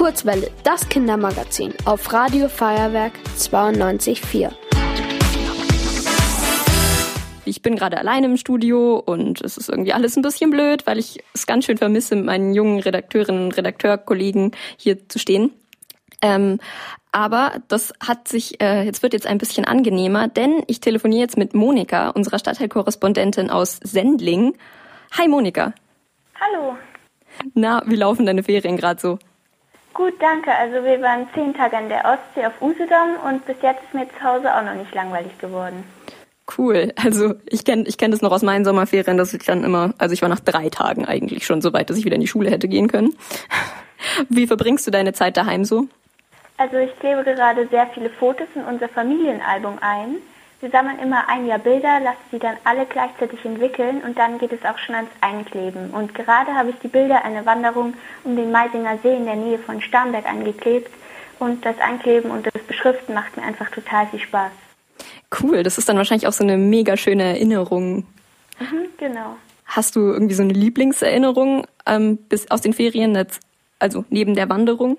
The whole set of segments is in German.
Kurzwelle, das Kindermagazin auf Radio Feuerwerk 92.4. Ich bin gerade alleine im Studio und es ist irgendwie alles ein bisschen blöd, weil ich es ganz schön vermisse, mit meinen jungen Redakteurinnen und Redakteurkollegen hier zu stehen. Ähm, aber das hat sich, äh, jetzt wird jetzt ein bisschen angenehmer, denn ich telefoniere jetzt mit Monika, unserer Stadtteilkorrespondentin aus Sendling. Hi Monika. Hallo. Na, wie laufen deine Ferien gerade so? Gut, danke. Also wir waren zehn Tage an der Ostsee auf Usedom und bis jetzt ist mir zu Hause auch noch nicht langweilig geworden. Cool. Also ich kenne ich kenn das noch aus meinen Sommerferien, dass ich dann immer, also ich war nach drei Tagen eigentlich schon so weit, dass ich wieder in die Schule hätte gehen können. Wie verbringst du deine Zeit daheim so? Also ich klebe gerade sehr viele Fotos in unser Familienalbum ein. Wir sammeln immer ein Jahr Bilder, lassen sie dann alle gleichzeitig entwickeln und dann geht es auch schon ans Einkleben. Und gerade habe ich die Bilder einer Wanderung um den Meisinger See in der Nähe von Starnberg angeklebt und das Einkleben und das Beschriften macht mir einfach total viel Spaß. Cool, das ist dann wahrscheinlich auch so eine mega schöne Erinnerung. Mhm, genau. Hast du irgendwie so eine Lieblingserinnerung ähm, bis aus den Ferien, also neben der Wanderung?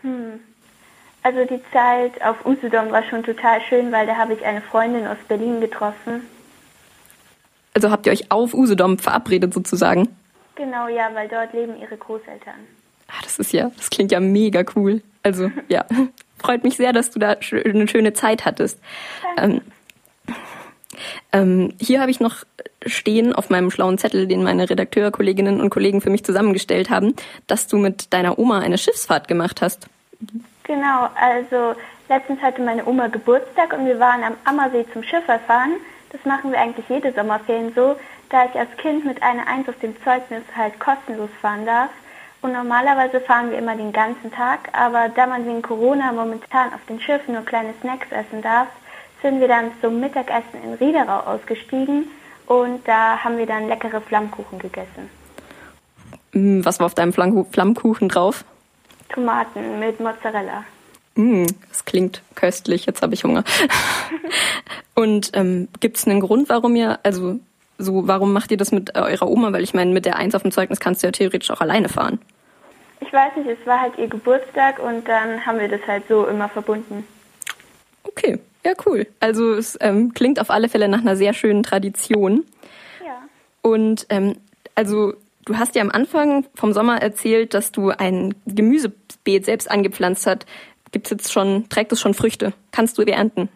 Hm. Also die Zeit auf Usedom war schon total schön, weil da habe ich eine Freundin aus Berlin getroffen. Also habt ihr euch auf Usedom verabredet sozusagen? Genau, ja, weil dort leben ihre Großeltern. Ah, das ist ja, das klingt ja mega cool. Also ja, freut mich sehr, dass du da eine schöne Zeit hattest. Ähm, ähm, hier habe ich noch stehen auf meinem schlauen Zettel, den meine Redakteurkolleginnen und Kollegen für mich zusammengestellt haben, dass du mit deiner Oma eine Schiffsfahrt gemacht hast. Genau, also letztens hatte meine Oma Geburtstag und wir waren am Ammersee zum Schifferfahren. Das machen wir eigentlich jede Sommerferien so, da ich als Kind mit einer Eins auf dem Zeugnis halt kostenlos fahren darf. Und normalerweise fahren wir immer den ganzen Tag, aber da man wegen Corona momentan auf den Schiffen nur kleine Snacks essen darf, sind wir dann zum Mittagessen in Riederau ausgestiegen und da haben wir dann leckere Flammkuchen gegessen. Mm, was war auf deinem Flammkuchen drauf? Tomaten mit Mozzarella. Mm, das klingt köstlich, jetzt habe ich Hunger. und ähm, gibt es einen Grund, warum ihr, also so, warum macht ihr das mit eurer Oma? Weil ich meine, mit der Eins auf dem Zeugnis kannst du ja theoretisch auch alleine fahren. Ich weiß nicht, es war halt ihr Geburtstag und dann haben wir das halt so immer verbunden. Okay, ja cool. Also es ähm, klingt auf alle Fälle nach einer sehr schönen Tradition. Ja. Und ähm, also du hast ja am Anfang vom Sommer erzählt, dass du ein Gemüsebeet selbst angepflanzt hast. Gibt's jetzt schon, trägt es schon Früchte? Kannst du ernten?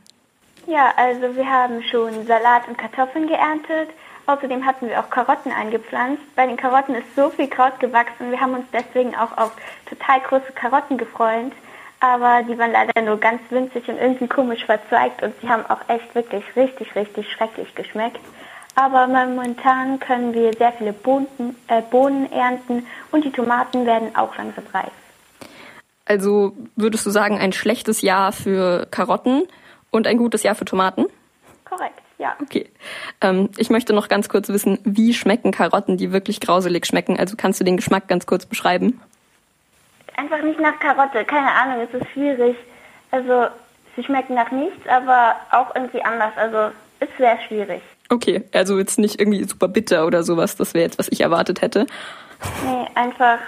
Ja, also wir haben schon Salat und Kartoffeln geerntet. Außerdem hatten wir auch Karotten eingepflanzt. Bei den Karotten ist so viel Kraut gewachsen. Wir haben uns deswegen auch auf total große Karotten gefreut. Aber die waren leider nur ganz winzig und irgendwie komisch verzweigt und sie haben auch echt wirklich richtig, richtig schrecklich geschmeckt. Aber momentan können wir sehr viele Bohnen, äh, Bohnen ernten und die Tomaten werden auch langsam reif. Also würdest du sagen, ein schlechtes Jahr für Karotten und ein gutes Jahr für Tomaten? Korrekt, ja. Okay. Ähm, ich möchte noch ganz kurz wissen, wie schmecken Karotten, die wirklich grauselig schmecken? Also kannst du den Geschmack ganz kurz beschreiben? Einfach nicht nach Karotte, keine Ahnung, es ist schwierig. Also sie schmecken nach nichts, aber auch irgendwie anders. Also ist sehr schwierig. Okay, also jetzt nicht irgendwie super bitter oder sowas, das wäre jetzt, was ich erwartet hätte. Nee, einfach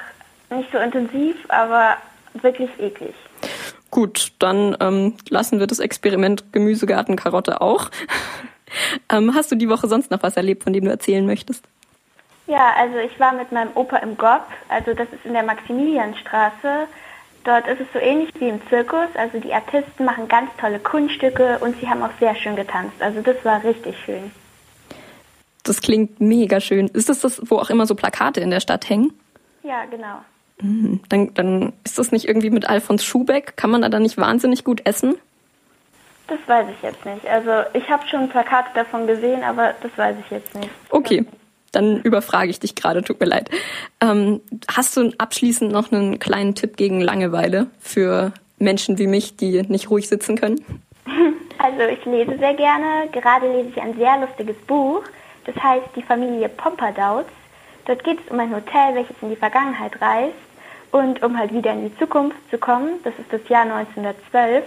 nicht so intensiv, aber wirklich eklig. Gut, dann ähm, lassen wir das Experiment Gemüsegarten Karotte auch. ähm, hast du die Woche sonst noch was erlebt, von dem du erzählen möchtest? Ja, also ich war mit meinem Opa im GOP, also das ist in der Maximilianstraße. Dort ist es so ähnlich wie im Zirkus, also die Artisten machen ganz tolle Kunststücke und sie haben auch sehr schön getanzt. Also das war richtig schön. Das klingt mega schön. Ist das das, wo auch immer so Plakate in der Stadt hängen? Ja, genau. Mhm. Dann, dann ist das nicht irgendwie mit Alfons Schubeck? Kann man da dann nicht wahnsinnig gut essen? Das weiß ich jetzt nicht. Also ich habe schon Plakate davon gesehen, aber das weiß ich jetzt nicht. Okay, dann überfrage ich dich gerade, tut mir leid. Ähm, hast du abschließend noch einen kleinen Tipp gegen Langeweile für Menschen wie mich, die nicht ruhig sitzen können? Also ich lese sehr gerne. Gerade lese ich ein sehr lustiges Buch. Das heißt Die Familie Pompadours. Dort geht es um ein Hotel, welches in die Vergangenheit reist. Und um halt wieder in die Zukunft zu kommen, das ist das Jahr 1912,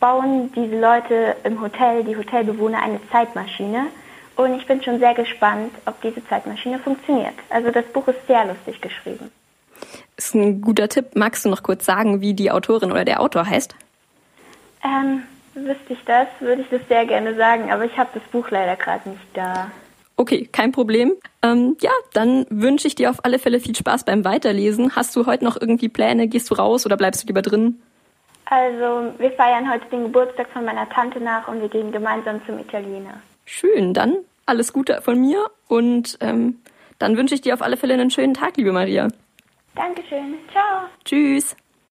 bauen diese Leute im Hotel, die Hotelbewohner, eine Zeitmaschine. Und ich bin schon sehr gespannt, ob diese Zeitmaschine funktioniert. Also das Buch ist sehr lustig geschrieben. ist ein guter Tipp. Magst du noch kurz sagen, wie die Autorin oder der Autor heißt? Ähm, wüsste ich das, würde ich das sehr gerne sagen, aber ich habe das Buch leider gerade nicht da. Okay, kein Problem. Ähm, ja, dann wünsche ich dir auf alle Fälle viel Spaß beim Weiterlesen. Hast du heute noch irgendwie Pläne? Gehst du raus oder bleibst du lieber drin? Also, wir feiern heute den Geburtstag von meiner Tante nach und wir gehen gemeinsam zum Italiener. Schön, dann alles Gute von mir und ähm, dann wünsche ich dir auf alle Fälle einen schönen Tag, liebe Maria. Dankeschön. Ciao. Tschüss.